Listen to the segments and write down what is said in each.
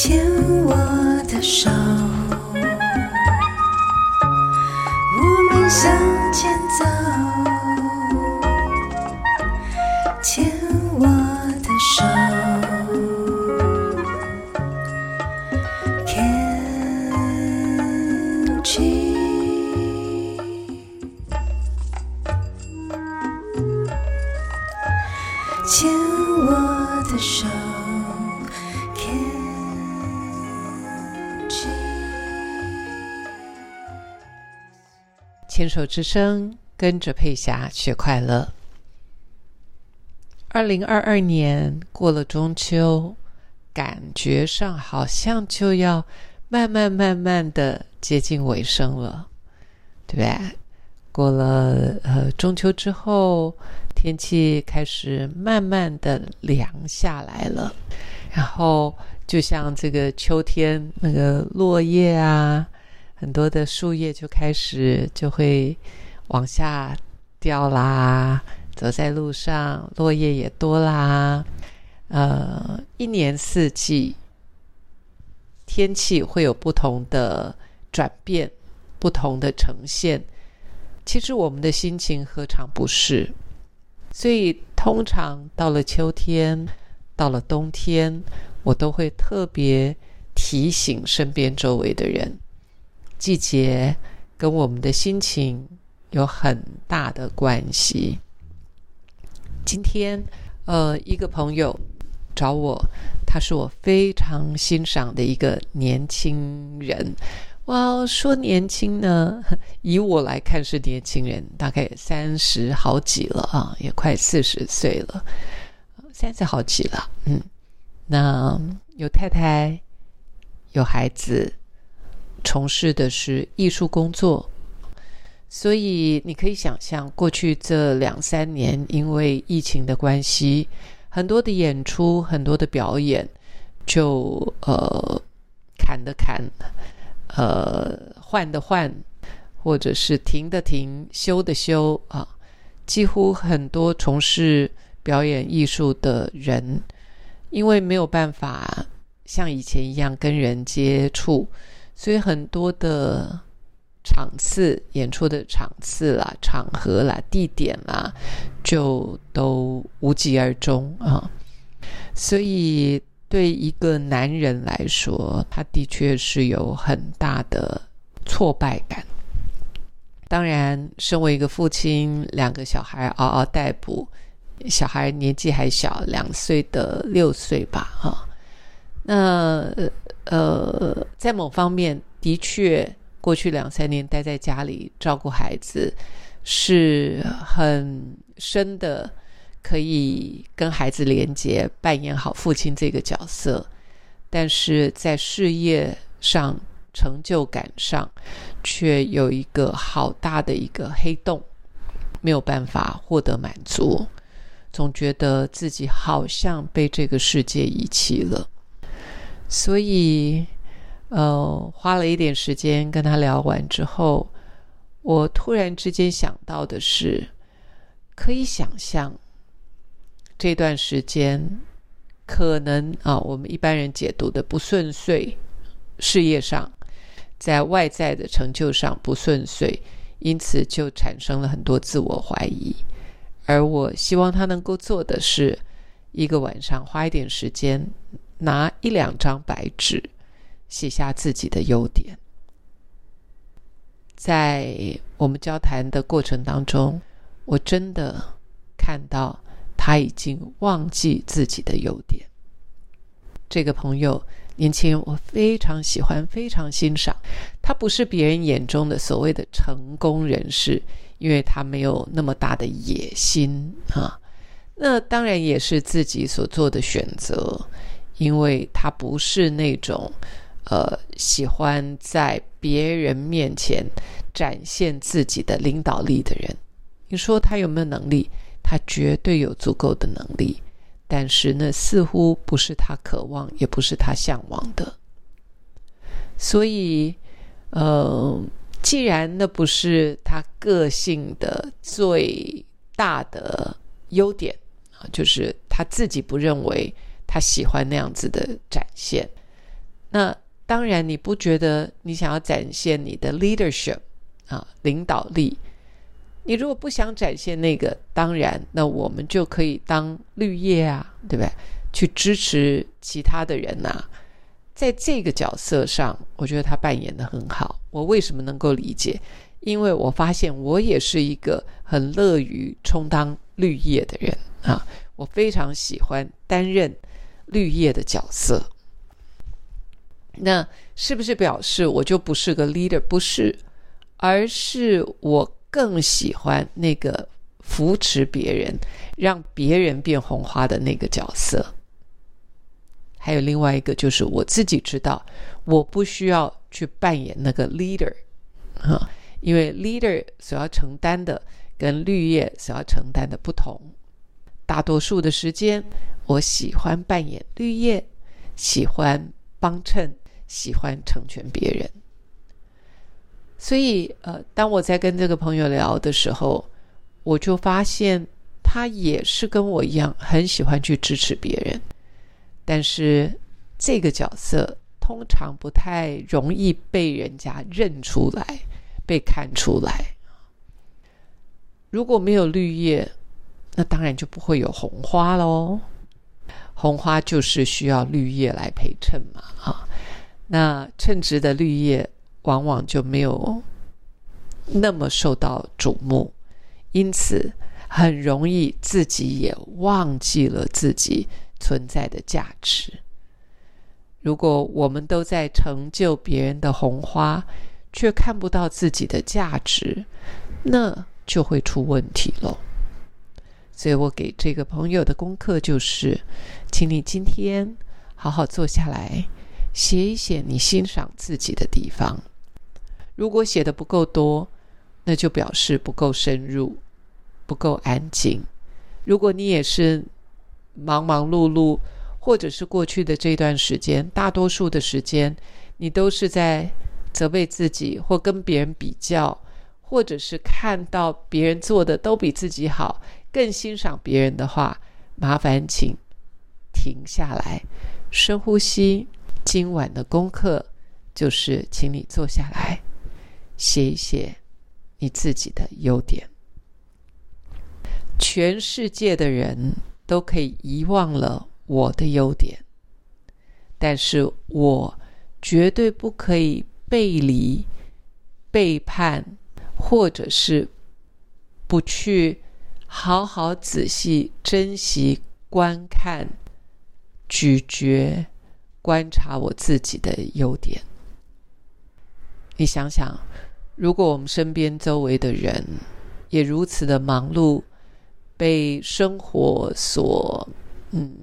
牵我的手，牵手之声，跟着佩霞学快乐。二零二二年过了中秋，感觉上好像就要慢慢慢慢的接近尾声了，对不对？过了呃中秋之后，天气开始慢慢的凉下来了，然后就像这个秋天那个落叶啊，很多的树叶就开始就会往下掉啦。走在路上，落叶也多啦。呃，一年四季天气会有不同的转变，不同的呈现。其实我们的心情何尝不是？所以通常到了秋天，到了冬天，我都会特别提醒身边周围的人，季节跟我们的心情有很大的关系。今天，呃，一个朋友找我，他是我非常欣赏的一个年轻人。哇，说年轻呢，以我来看是年轻人，大概三十好几了啊，也快四十岁了，三十好几了。嗯，那有太太，有孩子，从事的是艺术工作。所以你可以想象，过去这两三年，因为疫情的关系，很多的演出、很多的表演，就呃砍的砍，呃换的换，或者是停的停、修的修啊，几乎很多从事表演艺术的人，因为没有办法像以前一样跟人接触，所以很多的。场次演出的场次啦、场合啦、地点啦，就都无疾而终啊。所以，对一个男人来说，他的确是有很大的挫败感。当然，身为一个父亲，两个小孩嗷嗷待哺，小孩年纪还小，两岁的六岁吧，哈。那呃，在某方面的确。过去两三年待在家里照顾孩子，是很深的，可以跟孩子连接，扮演好父亲这个角色。但是在事业上、成就感上，却有一个好大的一个黑洞，没有办法获得满足，总觉得自己好像被这个世界遗弃了，所以。呃，花了一点时间跟他聊完之后，我突然之间想到的是，可以想象这段时间可能啊，我们一般人解读的不顺遂，事业上，在外在的成就上不顺遂，因此就产生了很多自我怀疑。而我希望他能够做的是，一个晚上花一点时间，拿一两张白纸。写下自己的优点，在我们交谈的过程当中，我真的看到他已经忘记自己的优点。这个朋友年轻人，我非常喜欢，非常欣赏。他不是别人眼中的所谓的成功人士，因为他没有那么大的野心啊。那当然也是自己所做的选择，因为他不是那种。呃，喜欢在别人面前展现自己的领导力的人，你说他有没有能力？他绝对有足够的能力，但是那似乎不是他渴望，也不是他向往的。所以，呃，既然那不是他个性的最大的优点啊，就是他自己不认为他喜欢那样子的展现。那当然，你不觉得你想要展现你的 leadership 啊，领导力？你如果不想展现那个，当然，那我们就可以当绿叶啊，对不对？去支持其他的人呐。在这个角色上，我觉得他扮演的很好。我为什么能够理解？因为我发现我也是一个很乐于充当绿叶的人啊，我非常喜欢担任绿叶的角色。那是不是表示我就不是个 leader？不是，而是我更喜欢那个扶持别人、让别人变红花的那个角色。还有另外一个，就是我自己知道，我不需要去扮演那个 leader 啊，因为 leader 所要承担的跟绿叶所要承担的不同。大多数的时间，我喜欢扮演绿叶，喜欢帮衬。喜欢成全别人，所以呃，当我在跟这个朋友聊的时候，我就发现他也是跟我一样很喜欢去支持别人，但是这个角色通常不太容易被人家认出来、被看出来。如果没有绿叶，那当然就不会有红花喽。红花就是需要绿叶来陪衬嘛，啊。那称职的绿叶往往就没有那么受到瞩目，因此很容易自己也忘记了自己存在的价值。如果我们都在成就别人的红花，却看不到自己的价值，那就会出问题了。所以我给这个朋友的功课就是，请你今天好好坐下来。写一写你欣赏自己的地方。如果写的不够多，那就表示不够深入，不够安静。如果你也是忙忙碌碌，或者是过去的这段时间，大多数的时间你都是在责备自己，或跟别人比较，或者是看到别人做的都比自己好，更欣赏别人的话，麻烦请停下来，深呼吸。今晚的功课就是，请你坐下来写一写你自己的优点。全世界的人都可以遗忘了我的优点，但是我绝对不可以背离、背叛，或者是不去好好仔细珍惜、观看、咀嚼。观察我自己的优点。你想想，如果我们身边周围的人也如此的忙碌，被生活所嗯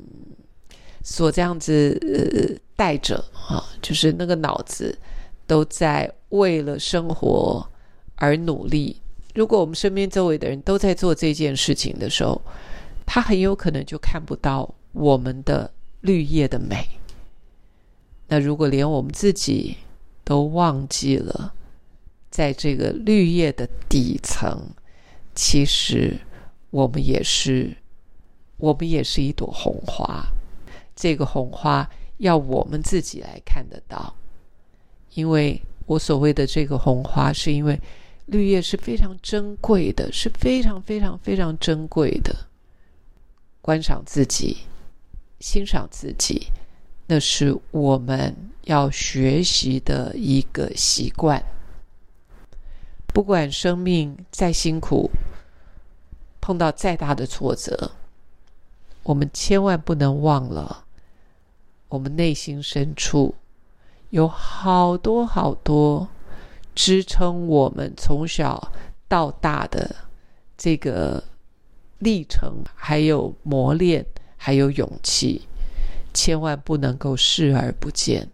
所这样子呃带着啊，就是那个脑子都在为了生活而努力。如果我们身边周围的人都在做这件事情的时候，他很有可能就看不到我们的绿叶的美。那如果连我们自己都忘记了，在这个绿叶的底层，其实我们也是，我们也是一朵红花。这个红花要我们自己来看得到，因为我所谓的这个红花，是因为绿叶是非常珍贵的，是非常非常非常珍贵的。观赏自己，欣赏自己。那是我们要学习的一个习惯。不管生命再辛苦，碰到再大的挫折，我们千万不能忘了，我们内心深处有好多好多支撑我们从小到大的这个历程，还有磨练，还有勇气。千万不能够视而不见，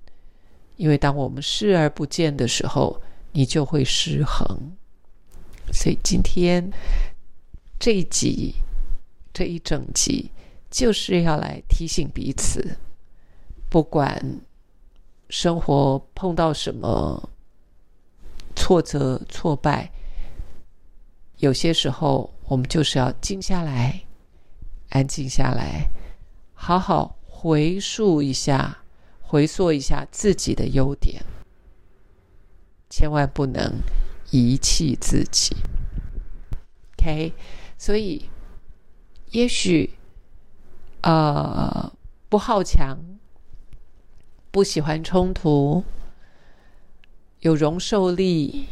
因为当我们视而不见的时候，你就会失衡。所以今天这一集这一整集就是要来提醒彼此：不管生活碰到什么挫折、挫败，有些时候我们就是要静下来，安静下来，好好。回溯一下，回溯一下自己的优点，千万不能遗弃自己。OK，所以也许呃不好强，不喜欢冲突，有容受力，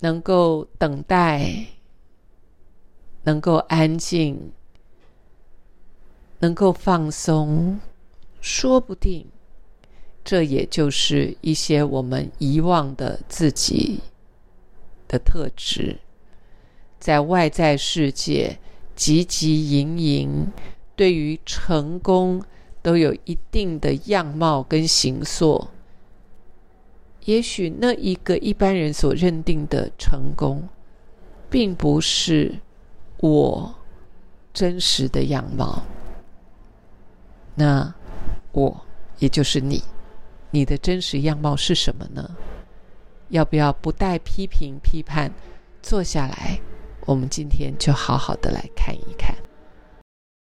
能够等待，能够安静，能够放松，说不定这也就是一些我们遗忘的自己的特质。在外在世界汲汲营营，对于成功都有一定的样貌跟形塑。也许那一个一般人所认定的成功，并不是我真实的样貌。那我，也就是你，你的真实样貌是什么呢？要不要不带批评批判，坐下来？我们今天就好好的来看一看。